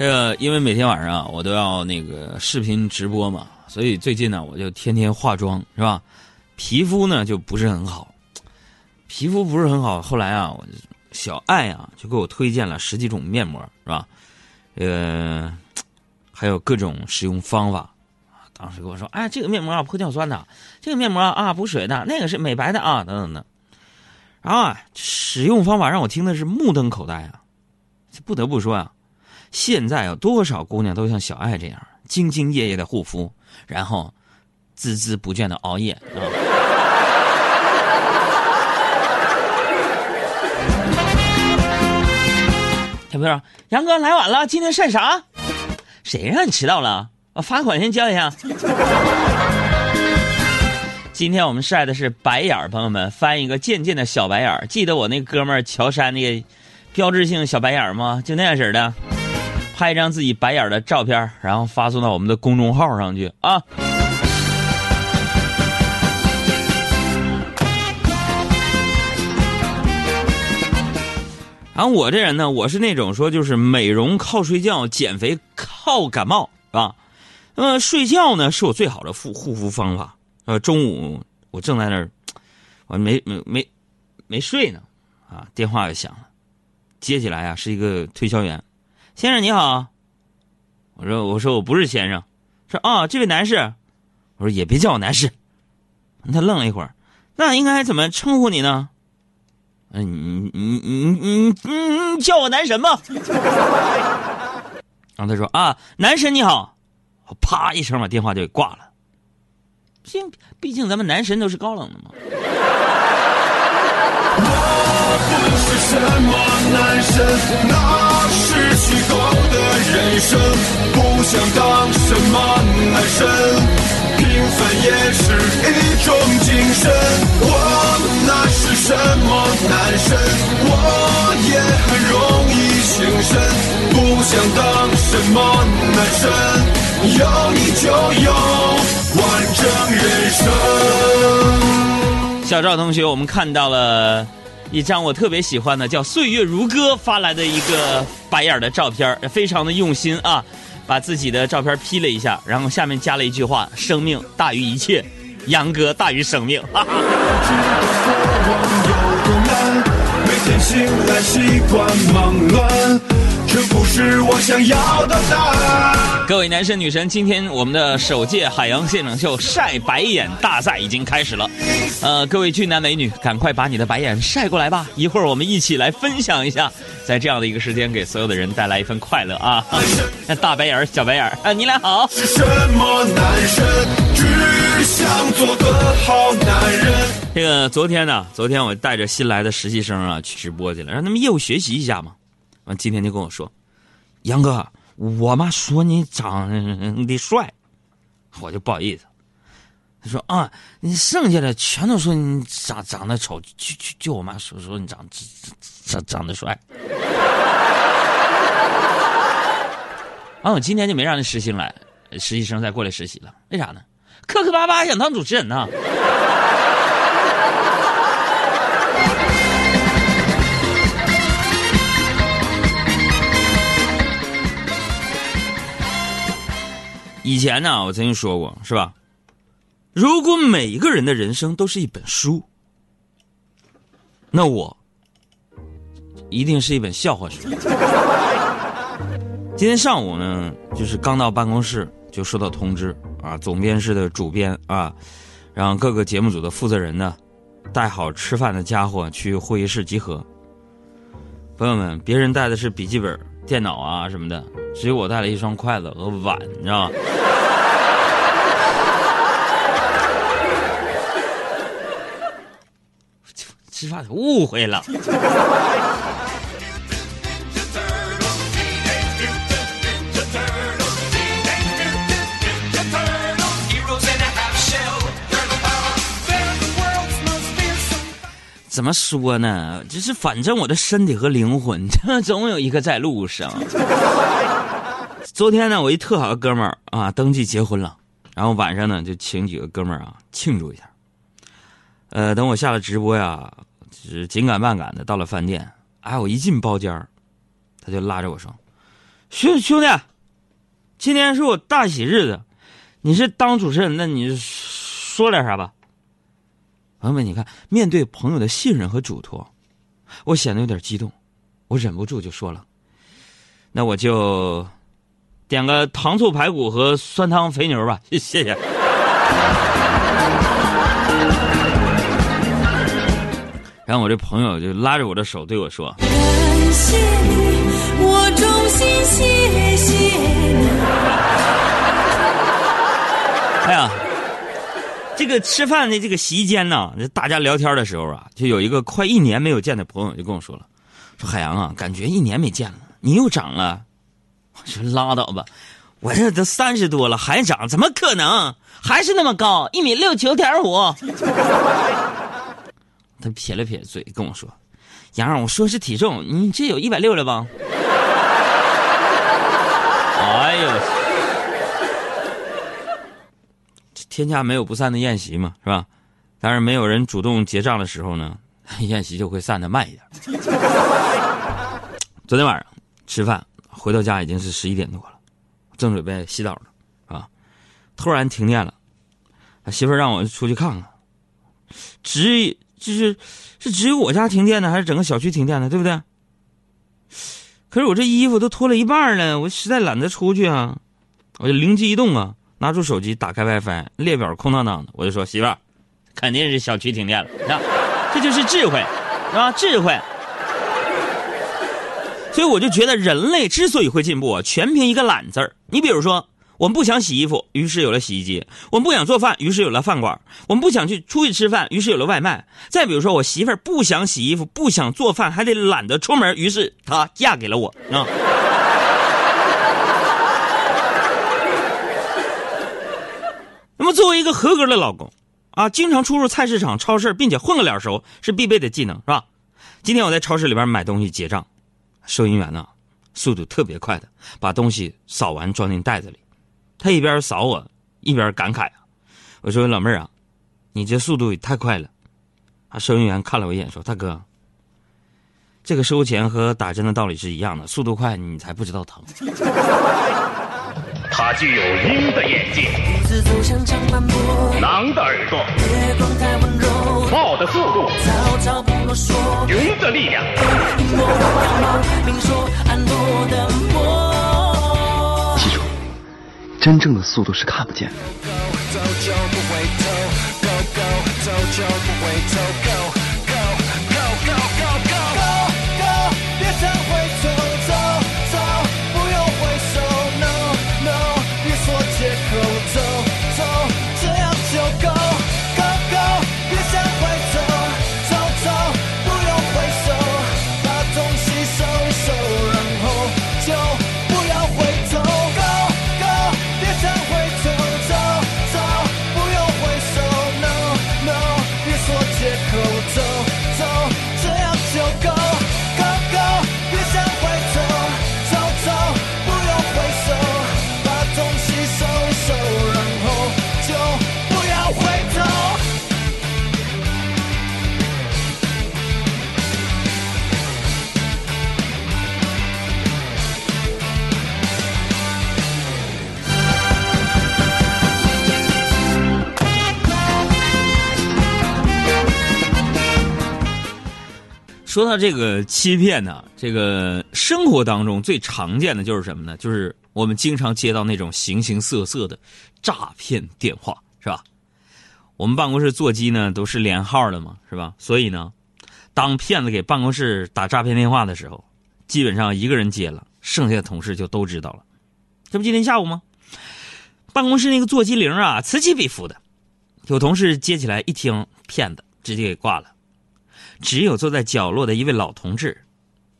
这个因为每天晚上，我都要那个视频直播嘛，所以最近呢，我就天天化妆，是吧？皮肤呢就不是很好，皮肤不是很好。后来啊，我小爱啊就给我推荐了十几种面膜，是吧？呃，还有各种使用方法。当时跟我说：“哎，这个面膜啊，玻尿酸的；这个面膜啊，补水的；那个是美白的啊，等等的。”然后啊，使用方法让我听的是目瞪口呆啊！这不得不说啊。现在有多少姑娘都像小爱这样兢兢业业的护肤，然后孜孜不倦的熬夜啊！小朋友，杨哥来晚了，今天晒啥？谁让你迟到了？我罚款先交一下。今天我们晒的是白眼儿，朋友们翻一个渐渐的小白眼儿。记得我那哥们儿乔杉那个标志性小白眼儿吗？就那样式的。拍一张自己白眼的照片，然后发送到我们的公众号上去啊！然后我这人呢，我是那种说就是美容靠睡觉，减肥靠感冒，是吧？那么睡觉呢，是我最好的护护肤方法。呃，中午我正在那儿，我没没没没睡呢，啊，电话又响了，接起来啊，是一个推销员。先生你好，我说我说我不是先生，说啊这位男士，我说也别叫我男士，他愣了一会儿，那应该怎么称呼你呢？嗯你你你你你你叫我男神吧。然后他说啊男神你好，啪一声把电话就给挂了。毕竟毕竟咱们男神都是高冷的嘛。我不是什么男神，那是虚构的人生。不想当什么男神，平凡也是一种精神。我那是什么男神，我也很容易形神。不想当什么男神，有你就有完整人生。小赵同学，我们看到了。一张我特别喜欢的叫“岁月如歌”发来的一个白眼的照片，非常的用心啊，把自己的照片 P 了一下，然后下面加了一句话：“生命大于一切，杨哥大于生命。”哈哈。每天醒来习惯忙乱。这不是我想要的答案。各位男神女神，今天我们的首届海洋现场秀晒白眼大赛已经开始了。呃，各位俊男美女，赶快把你的白眼晒过来吧！一会儿我们一起来分享一下，在这样的一个时间，给所有的人带来一份快乐啊！那大白眼儿小白眼儿啊，你俩好。是什么男神？只想做个好男人。这个昨天呢，昨天我带着新来的实习生啊去直播去了，让他们业务学习一下嘛。完，今天就跟我说：“杨哥，我妈说你长得帅，我就不好意思。他说啊，你剩下的全都说你长长得丑，就就就我妈说说你长长长得帅。完，我今天就没让那实习生来，实习生再过来实习了。为啥呢？磕磕巴巴想当主持人呢。”以前呢，我曾经说过，是吧？如果每一个人的人生都是一本书，那我一定是一本笑话书。今天上午呢，就是刚到办公室就收到通知啊，总编室的主编啊，让各个节目组的负责人呢，带好吃饭的家伙去会议室集合。朋友们，别人带的是笔记本。电脑啊什么的，只有我带了一双筷子和碗，你知道吗？吃饭误会了。怎么说呢？就是反正我的身体和灵魂，这 总有一个在路上。昨天呢，我一特好的哥们儿啊，登记结婚了，然后晚上呢，就请几个哥们儿啊庆祝一下。呃，等我下了直播呀，是紧赶慢赶的到了饭店。哎，我一进包间他就拉着我说：“兄兄弟，今天是我大喜日子，你是当主持人那，你说点啥吧？朋友们，你看，面对朋友的信任和嘱托，我显得有点激动，我忍不住就说了：“那我就点个糖醋排骨和酸汤肥牛吧，谢谢。”然后我这朋友就拉着我的手对我说：“感谢你，我衷心谢谢你。”哎呀，这个吃饭的这个席间呢，大家聊天的时候啊，就有一个快一年没有见的朋友就跟我说了：“说海洋啊，感觉一年没见了，你又长了。”我说：“拉倒吧，我这都三十多了还长，怎么可能？还是那么高，一米六九点五。”他撇了撇嘴，跟我说：“杨，我说是体重，你这有一百六了吧？” 哎呦，天下没有不散的宴席嘛，是吧？但是没有人主动结账的时候呢，宴席就会散的慢一点。昨天晚上吃饭回到家已经是十一点多了，正准备洗澡呢，啊，突然停电了，媳妇让我出去看看，只。就是，是只有我家停电呢，还是整个小区停电呢？对不对？可是我这衣服都脱了一半了，我实在懒得出去啊！我就灵机一动啊，拿出手机打开 WiFi，列表空荡荡的，我就说：“媳妇儿，肯定是小区停电了。”啊，这就是智慧，是吧？智慧。所以我就觉得，人类之所以会进步，全凭一个懒字儿。你比如说。我们不想洗衣服，于是有了洗衣机；我们不想做饭，于是有了饭馆；我们不想去出去吃饭，于是有了外卖。再比如说，我媳妇儿不想洗衣服，不想做饭，还得懒得出门，于是她嫁给了我啊。么，作为一个合格的老公，啊，经常出入菜市场、超市，并且混个脸熟，是必备的技能，是吧？今天我在超市里边买东西结账，收银员呢，速度特别快的把东西扫完装进袋子里。他一边扫我，一边感慨啊！我说：“老妹儿啊，你这速度也太快了。”啊，收银员看了我一眼，说：“大哥，这个收钱和打针的道理是一样的，速度快你才不知道疼。”他具有鹰的眼睛，狼的耳朵，豹的速度，云的力量。记住真正的速度是看不见的。说到这个欺骗呢，这个生活当中最常见的就是什么呢？就是我们经常接到那种形形色色的诈骗电话，是吧？我们办公室座机呢都是连号的嘛，是吧？所以呢，当骗子给办公室打诈骗电话的时候，基本上一个人接了，剩下的同事就都知道了。这不今天下午吗？办公室那个座机铃啊，此起彼伏的，有同事接起来一听，骗子直接给挂了。只有坐在角落的一位老同志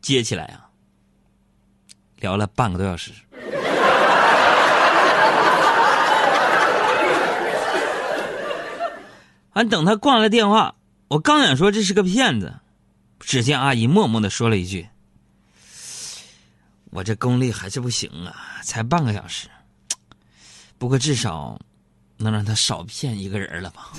接起来啊，聊了半个多小时。俺，等他挂了电话，我刚想说这是个骗子，只见阿姨默默的说了一句：“我这功力还是不行啊，才半个小时，不过至少能让他少骗一个人了吧。”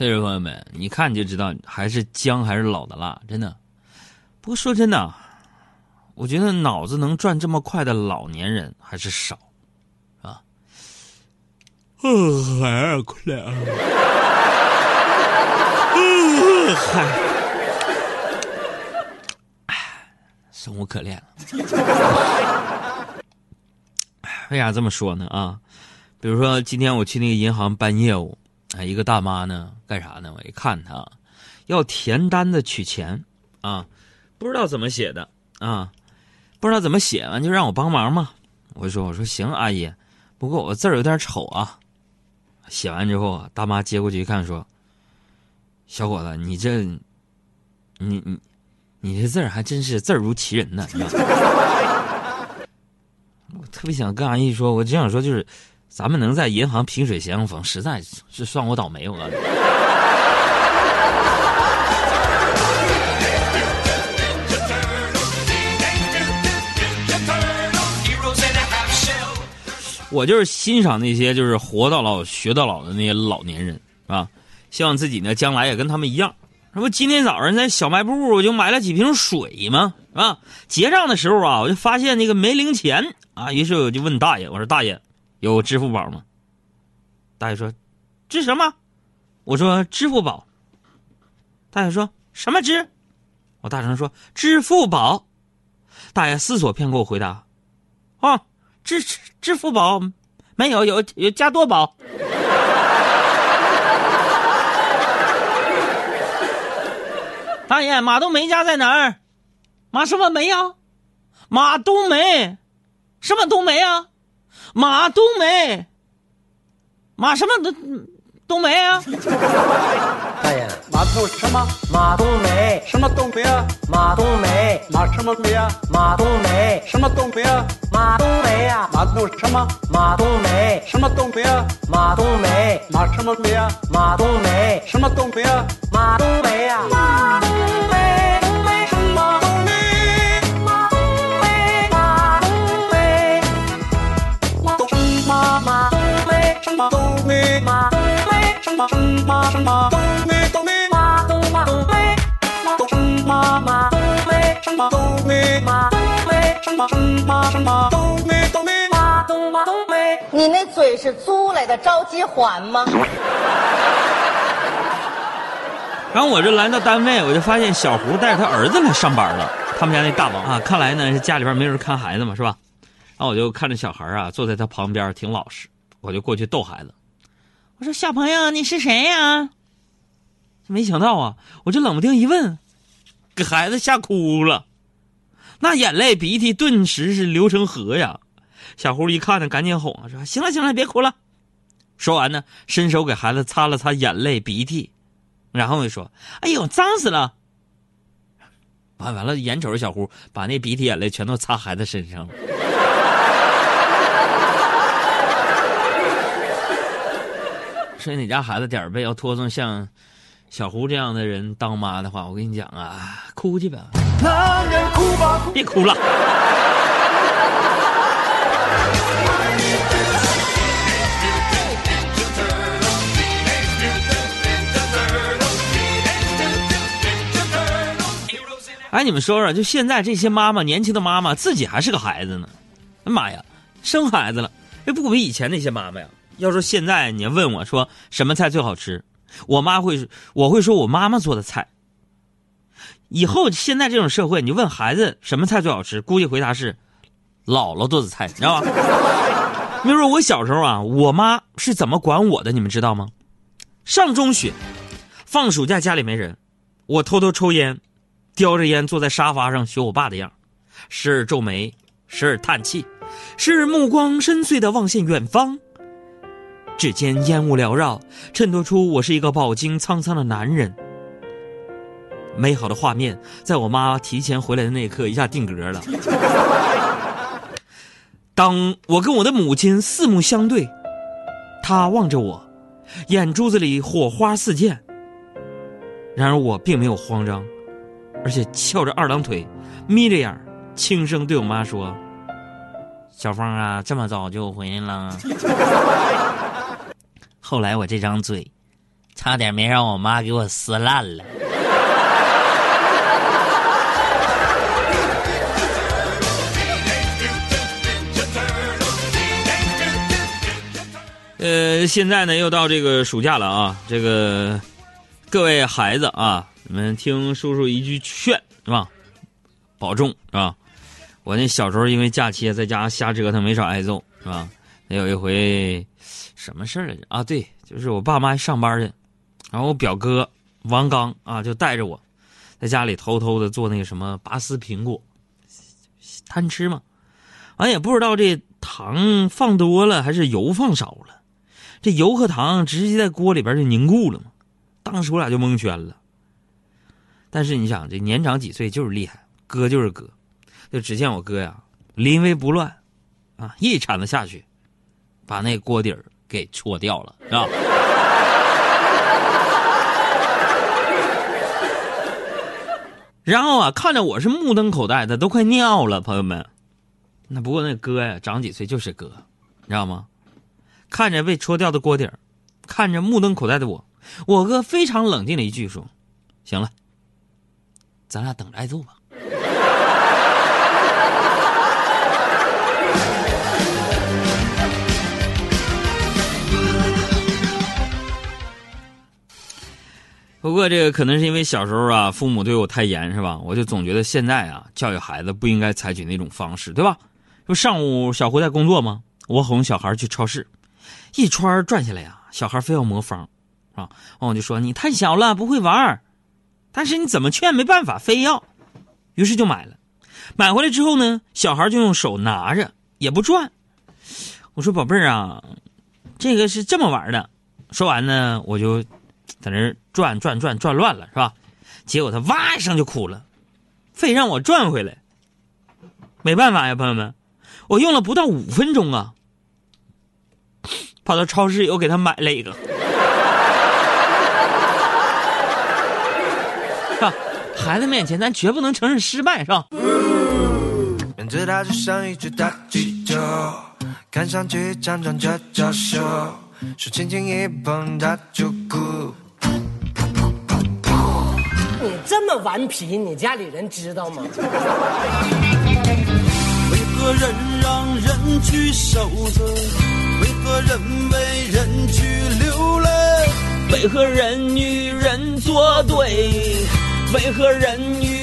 所以说，朋友们，你看你就知道还是姜还是老的辣，真的。不过说真的，我觉得脑子能转这么快的老年人还是少，啊。嗯，还困啊。嗯，嗨。生无可恋了。为啥这么说呢？啊，比如说今天我去那个银行办业务，啊，一个大妈呢干啥呢？我一看她要填单子取钱啊，不知道怎么写的啊，不知道怎么写完就让我帮忙嘛。我就说我说行，阿姨，不过我字儿有点丑啊。写完之后啊，大妈接过去一看说：“小伙子，你这，你你。”你这字儿还真是字如其人呢！我特别想跟阿姨说，我只想说，就是咱们能在银行萍水相逢，实在是算我倒霉。我，我就是欣赏那些就是活到老学到老的那些老年人啊，希望自己呢将来也跟他们一样。这不今天早上在小卖部我就买了几瓶水吗？啊，结账的时候啊，我就发现那个没零钱啊，于是我就问大爷：“我说大爷，有支付宝吗？”大爷说：“支什么？”我说：“支付宝。”大爷说什么支？我大声说：“支付宝。”大爷思索片刻，回答：“啊，支支付宝没有，有有加多宝。”大爷，马冬梅家在哪儿？马什么梅啊？马冬梅，什么冬梅啊？马冬梅，马什么冬冬梅啊？大爷，马冬什么？马冬梅，什么冬梅啊？马冬梅，马什么梅啊？马冬梅，什么冬梅啊？马冬梅啊？马冬什么？马冬梅，什么冬梅啊？马冬梅，马什么梅啊？马冬梅，什么冬梅啊？马冬梅呀？你那嘴是租来的，着急还吗？然后我就来到单位，我就发现小胡带着他儿子来上班了。他们家那大王啊，看来呢是家里边没人看孩子嘛，是吧？然后我就看着小孩啊，坐在他旁边，挺老实。我就过去逗孩子，我说：“小朋友，你是谁呀？”没想到啊，我就冷不丁一问，给孩子吓哭了，那眼泪鼻涕顿时是流成河呀。小胡一看呢，赶紧哄啊说：“行了行了，别哭了。”说完呢，伸手给孩子擦了擦眼泪鼻涕，然后就说：“哎呦，脏死了！”完完了，眼瞅着小胡把那鼻涕眼泪全都擦孩子身上了。说你家孩子点儿背要拖成像小胡这样的人当妈的话，我跟你讲啊，哭去吧，男人哭吧，别哭了。哎，你们说说，就现在这些妈妈，年轻的妈妈自己还是个孩子呢，妈呀，生孩子了，这不比以前那些妈妈呀。要说现在你问我说什么菜最好吃，我妈会，我会说我妈妈做的菜。以后现在这种社会，你问孩子什么菜最好吃，估计回答是姥姥做的菜，你知道吧？比如说我小时候啊，我妈是怎么管我的，你们知道吗？上中学，放暑假家里没人，我偷偷抽烟，叼着烟坐在沙发上学我爸的样，时而皱眉，时而叹气，时而目光深邃的望向远方。指尖烟雾缭绕，衬托出我是一个饱经沧桑的男人。美好的画面，在我妈提前回来的那一刻，一下定格了。当我跟我的母亲四目相对，她望着我，眼珠子里火花四溅。然而我并没有慌张，而且翘着二郎腿，眯着眼，轻声对我妈说：“小芳啊，这么早就回来了。”后来我这张嘴。差点没让我妈给我撕烂了。呃，现在呢又到这个暑假了啊，这个各位孩子啊，你们听叔叔一句劝是吧？保重是吧？我那小时候因为假期在家瞎折腾，没少挨揍是吧？那有一回什么事儿来着？啊，对，就是我爸妈上班去，然后我表哥王刚啊就带着我，在家里偷偷的做那个什么拔丝苹果，贪吃嘛，完也不知道这糖放多了还是油放少了。这油和糖直接在锅里边就凝固了嘛，当时我俩就蒙圈了。但是你想，这年长几岁就是厉害，哥就是哥，就只见我哥呀临危不乱，啊一铲子下去，把那锅底儿给戳掉了，是吧？然后啊，看着我是目瞪口呆的，都快尿了，朋友们。那不过那哥呀，长几岁就是哥，你知道吗？看着被戳掉的锅底儿，看着目瞪口呆的我，我哥非常冷静的一句说：“行了，咱俩等着挨揍吧。”不过这个可能是因为小时候啊，父母对我太严，是吧？我就总觉得现在啊，教育孩子不应该采取那种方式，对吧？就上午小胡在工作吗？我哄小孩去超市。一圈转下来呀，小孩非要魔方，啊，我就说你太小了不会玩但是你怎么劝没办法，非要，于是就买了。买回来之后呢，小孩就用手拿着也不转。我说宝贝儿啊，这个是这么玩的。说完呢，我就在那转转转转乱了，是吧？结果他哇一声就哭了，非让我转回来。没办法呀，朋友们，我用了不到五分钟啊。跑到超市又给他买了一个，是吧？孩子面前咱绝不能承认失败，是吧？面对他就像一只大气球，看上去强壮却娇羞，手轻轻一碰它就哭。你这么顽皮，你家里人知道吗？为何人让人去守着？为何人为人去流泪？为何人与人作对？为何人与……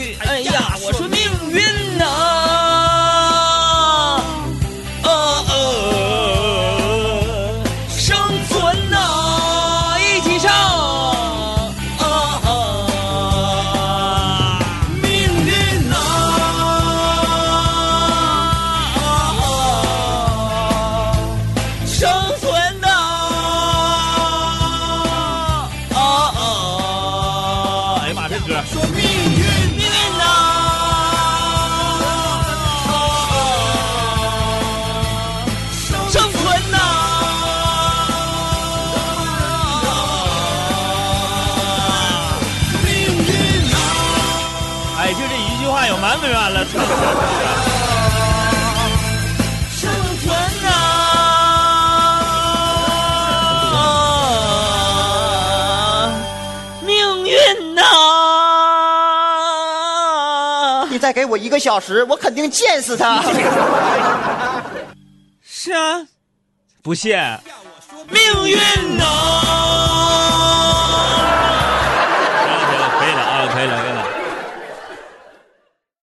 生存啊，命运呐！你再给我一个小时，我肯定见死他。是啊，不信。命运呐！